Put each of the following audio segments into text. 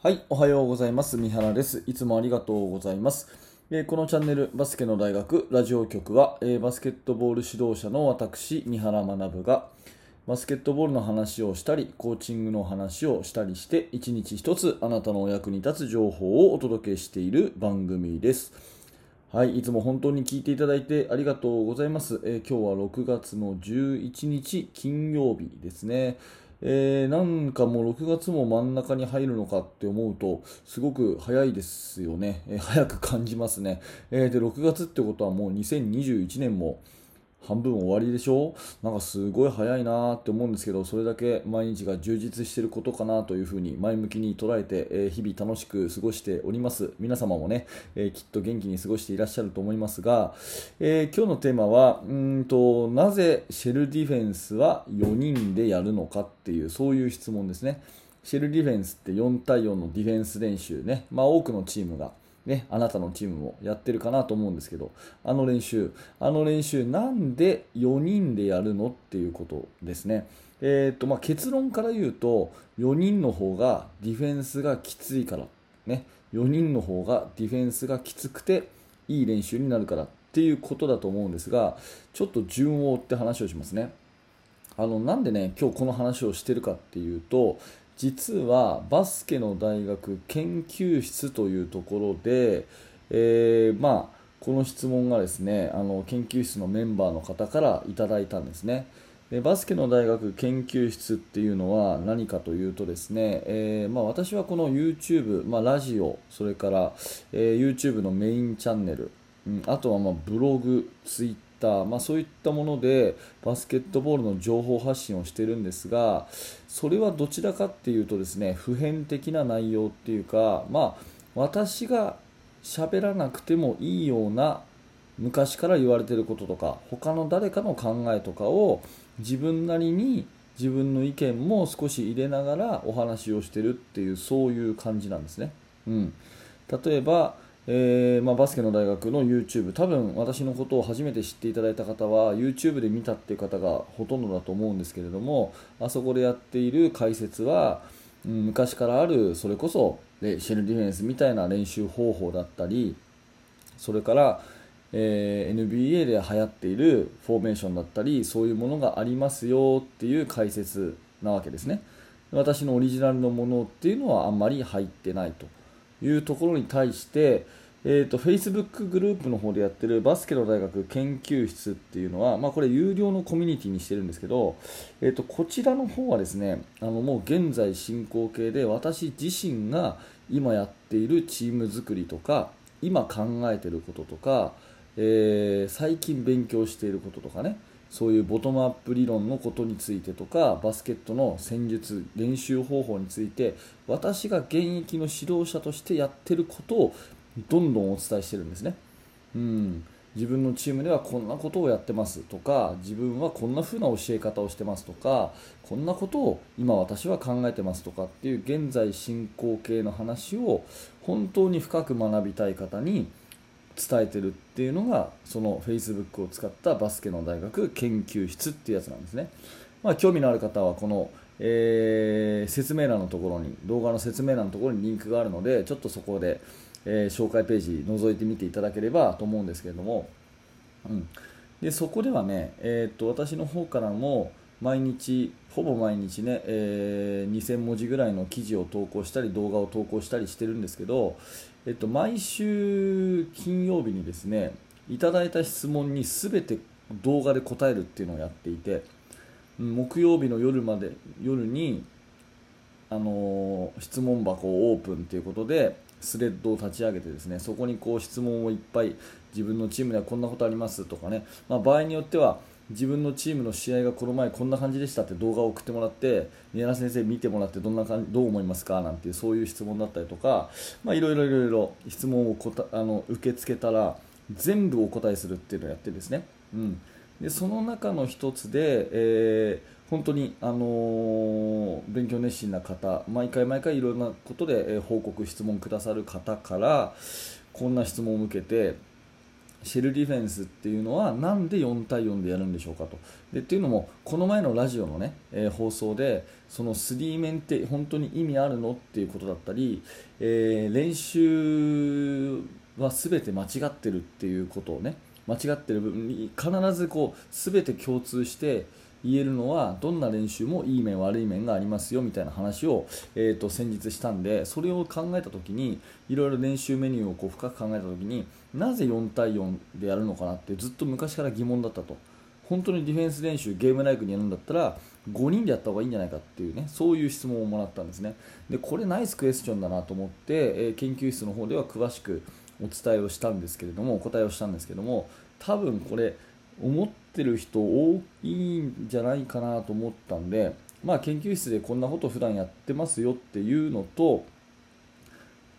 はい、おはようございます。三原です。いつもありがとうございます。えーこのチャンネル、バスケの大学ラジオ局は、えーバスケットボール指導者の私、三原学が、バスケットボールの話をしたり、コーチングの話をしたりして、一日一つあなたのお役に立つ情報をお届けしている番組です。はい、いつも本当に聞いていただいてありがとうございます。えー今日は6月の11日金曜日ですね。えーなんかもう6月も真ん中に入るのかって思うと、すごく早いですよね。えー早く感じますね。えーで、6月ってことはもう2021年も半分終わりでしょ？なんかすごい早いなーって思うんですけど、それだけ毎日が充実してることかなというふうに前向きに捉えて、えー日々楽しく過ごしております。皆様もね、えーきっと元気に過ごしていらっしゃると思いますが、えー今日のテーマは、うんと、なぜシェルディフェンスは4人でやるのかっていう、そういう質問ですね。シェルディフェンスって4対4のディフェンス練習ね、まあ多くのチームが、ね、あなたのチームもやってるかなと思うんですけど、あの練習、あの練習、なんで4人でやるのっていうことですね。えーとまあ、結論から言うと、4人の方がディフェンスがきついから、ね、4人の方がディフェンスがきつくていい練習になるからっていうことだと思うんですが、ちょっと順を追って話をしますね。あのなんでね今日この話をしてるかっていうと実はバスケの大学研究室というところで、えーまあ、この質問がですねあの研究室のメンバーの方からいただいたんですね。でバスケの大学研究室っていうのは何かというとですね、えーまあ、私はこの YouTube、まあ、ラジオそれから、えー YouTube のメインチャンネルうん、あとはまブログ、ツイッター、まあ、そういったものでバスケットボールの情報発信をしているんですがそれはどちらかっていうとですね普遍的な内容っていうか、まあ、私が喋らなくてもいいような昔から言われてることとか他の誰かの考えとかを自分なりに自分の意見も少し入れながらお話をしてるっていうそういう感じなんですね。うん、例えば、えーまあ、バスケの大学の YouTube 多分私のことを初めて知っていただいた方は YouTube で見たっていう方がほとんどだと思うんですけれどもあそこでやっている解説は、うん昔からあるそれこそでシェルディフェンスみたいな練習方法だったりそれから、えー NBA で流行っているフォーメーションだったりそういうものがありますよっていう解説なわけですね。私のオリジナルのものっていうのはあんまり入ってないというところに対して、えー、と Facebook グループの方でやってるバスケの大学研究室っていうのは、まあ、これ有料のコミュニティにしてるんですけど、えー、とこちらの方はですねあのもう現在進行形で私自身が今やっているチーム作りとか今考えていることとか、えー最近勉強していることとかねそういうボトムアップ理論のことについてとかバスケットの戦術練習方法について私が現役の指導者としてやってることをどんどんお伝えしてるんですね。うん自分のチームではこんなことをやってますとか自分はこんな風な教え方をしてますとかこんなことを今私は考えてますとかっていう現在進行形の話を本当に深く学びたい方に伝えてるっていうのがその Facebook を使ったバスケの大学研究室っていうやつなんですね、まあ、興味のある方はこの、えー説明欄のところに動画の説明欄のところにリンクがあるのでちょっとそこで、えー紹介ページ覗いてみていただければと思うんですけれども、うん、でそこではね、えーっと私の方からも毎日ほぼ毎日ね、えー2000文字ぐらいの記事を投稿したり動画を投稿したりしてるんですけど、えっと、毎週金曜日にですねいただいた質問に全て動画で答えるっていうのをやっていて木曜日の夜まで夜にあの質問箱をオープンということでスレッドを立ち上げてですねそこにこう質問をいっぱい自分のチームではこんなことありますとかね、まあ、場合によっては自分のチームの試合がこの前こんな感じでしたって動画を送ってもらって宮原先生見てもらってどんな感じどう思いますか？なんていうそういう質問だったりとか、まあ、いろいろいろいろ質問をこたあの受け付けたら全部お答えするっていうのをやってですね、うん、でその中の一つで、えー本当に、あのー勉強熱心な方毎回毎回いろんなことで、報告質問くださる方からこんな質問を受けてシェルディフェンスっていうのはなんで4対4でやるんでしょうかと。でっていうのもこの前のラジオの、ねえー、放送でその3面って本当に意味あるのっていうことだったり、えー、練習は全て間違ってるっていうことをね間違ってる部分に必ずこう全て共通して言えるのはどんな練習もいい面悪い面がありますよみたいな話を、えーと、先日したんでそれを考えた時にいろいろ練習メニューをこう深く考えた時になぜ4対4でやるのかなってずっと昔から疑問だったと。本当にディフェンス練習ゲームライクにやるんだったら5人でやった方がいいんじゃないかっていうねそういう質問をもらったんですね。でこれナイスクエスチョンだなと思って、えー、研究室の方では詳しくお伝えをしたんですけれどもお答えをしたんですけども多分これ思ってる人多いんじゃないかなと思ったんで、まあ、研究室でこんなこと普段やってますよっていうのと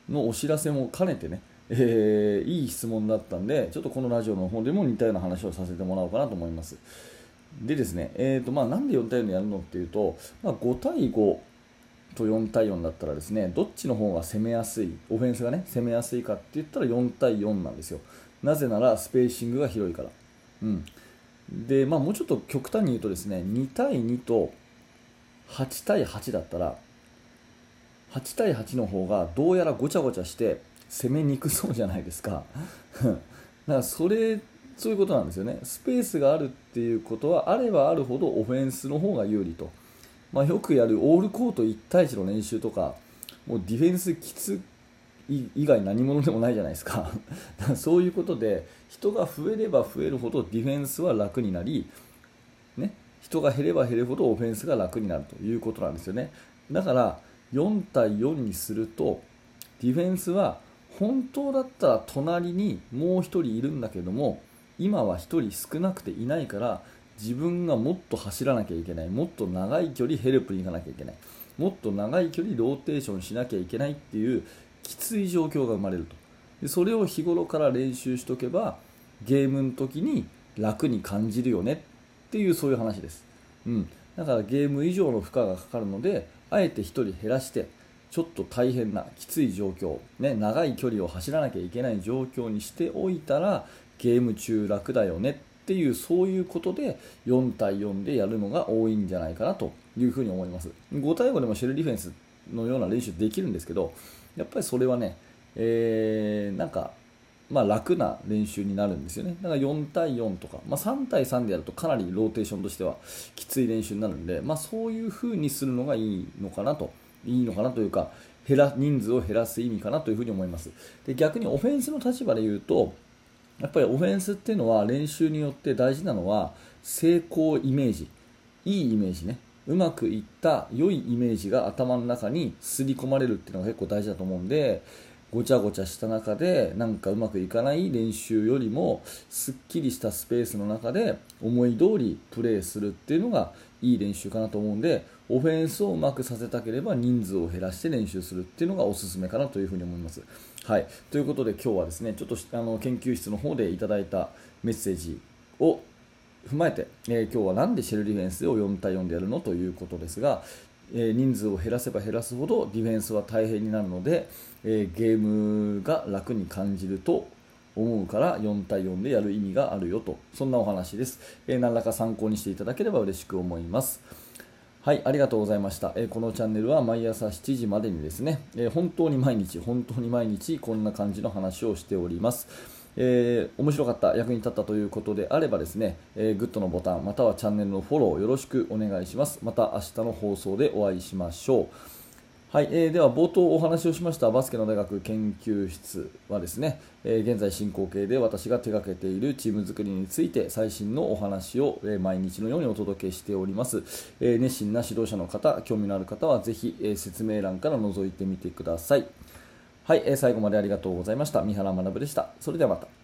のお知らせも兼ねてね、えー、いい質問だったんでちょっとこのラジオの方でも似たような話をさせてもらおうかなと思います。でですね、えーとまあ、なんで4対4でやるのっていうと、まあ、5対5と4対4だったらですねどっちの方が攻めやすいオフェンスがね攻めやすいかって言ったら4対4なんですよ。なぜならスペーシングが広いから。うん。でまあ、もうちょっと極端に言うとですね2対2と8対8だったら8対8の方がどうやらごちゃごちゃして攻めにくそうじゃないですか。だからそれそういうことなんですよね。スペースがあるっていうことはあればあるほどオフェンスの方が有利と、まあ、よくやるオールコート1対1の練習とかもうディフェンスきつ以外何者でもないじゃないですか。そういうことで人が増えれば増えるほどディフェンスは楽になり、ね、人が減れば減るほどオフェンスが楽になるということなんですよね。だから4対4にするとディフェンスは本当だったら隣にもう1人いるんだけども今は1人少なくていないから自分がもっと走らなきゃいけないもっと長い距離ヘルプに行かなきゃいけないもっと長い距離ローテーションしなきゃいけないっていうきつい状況が生まれると。でそれを日頃から練習しとけばゲームの時に楽に感じるよね。っていうそういう話です、うん、だからゲーム以上の負荷がかかるのであえて1人減らしてちょっと大変なきつい状況、ね、長い距離を走らなきゃいけない状況にしておいたらゲーム中楽だよね。っていうそういうことで4対4でやるのが多いんじゃないかなというふうに思います。5対5でもシェルディフェンスのような練習できるんですけどやっぱりそれはね、えー、なんか、まあ、楽な練習になるんですよね。だから4対4とか、まあ、3対3でやるとかなりローテーションとしてはきつい練習になるんで、まあ、そういう風にするのがいいのかなと、いいのかなというか、減ら人数を減らす意味かなというふに思います。で逆にオフェンスの立場で言うと、やっぱりオフェンスっていうのは練習によって大事なのは成功イメージ、いいイメージね。うまくいった良いイメージが頭の中に刷り込まれるっていうのが結構大事だと思うんでごちゃごちゃした中でなんかうまくいかない練習よりもすっきりしたスペースの中で思い通りプレーするっていうのがいい練習かなと思うんでオフェンスをうまくさせたければ人数を減らして練習するっていうのがおすすめかなというふに思います。はい、ということで今日はですねちょっとあの研究室の方でいただいたメッセージを踏まえて、えー、今日は何でシェルディフェンスを4対4でやるのということですが、えー、人数を減らせば減らすほどディフェンスは大変になるので、えー、ゲームが楽に感じると思うから4対4でやる意味があるよと。そんなお話です、えー、何らか参考にしていただければ嬉しく思います。はい、ありがとうございました、え、このチャンネルは毎朝7時までにですね、え、本当に毎日本当に毎日こんな感じの話をしております。えー、面白かった、役に立ったということであればですね、えー、グッドのボタン、またはチャンネルのフォローよろしくお願いします。また明日の放送でお会いしましょう。はい、えー、では冒頭お話をしましたバスケの大学研究室はですね、えー、現在進行形で私が手掛けているチーム作りについて最新のお話を、えー、毎日のようにお届けしております、えー、熱心な指導者の方興味のある方はぜひ、え説明欄から覗いてみてくださいはい、え最後までありがとうございました。三原学でした。それではまた。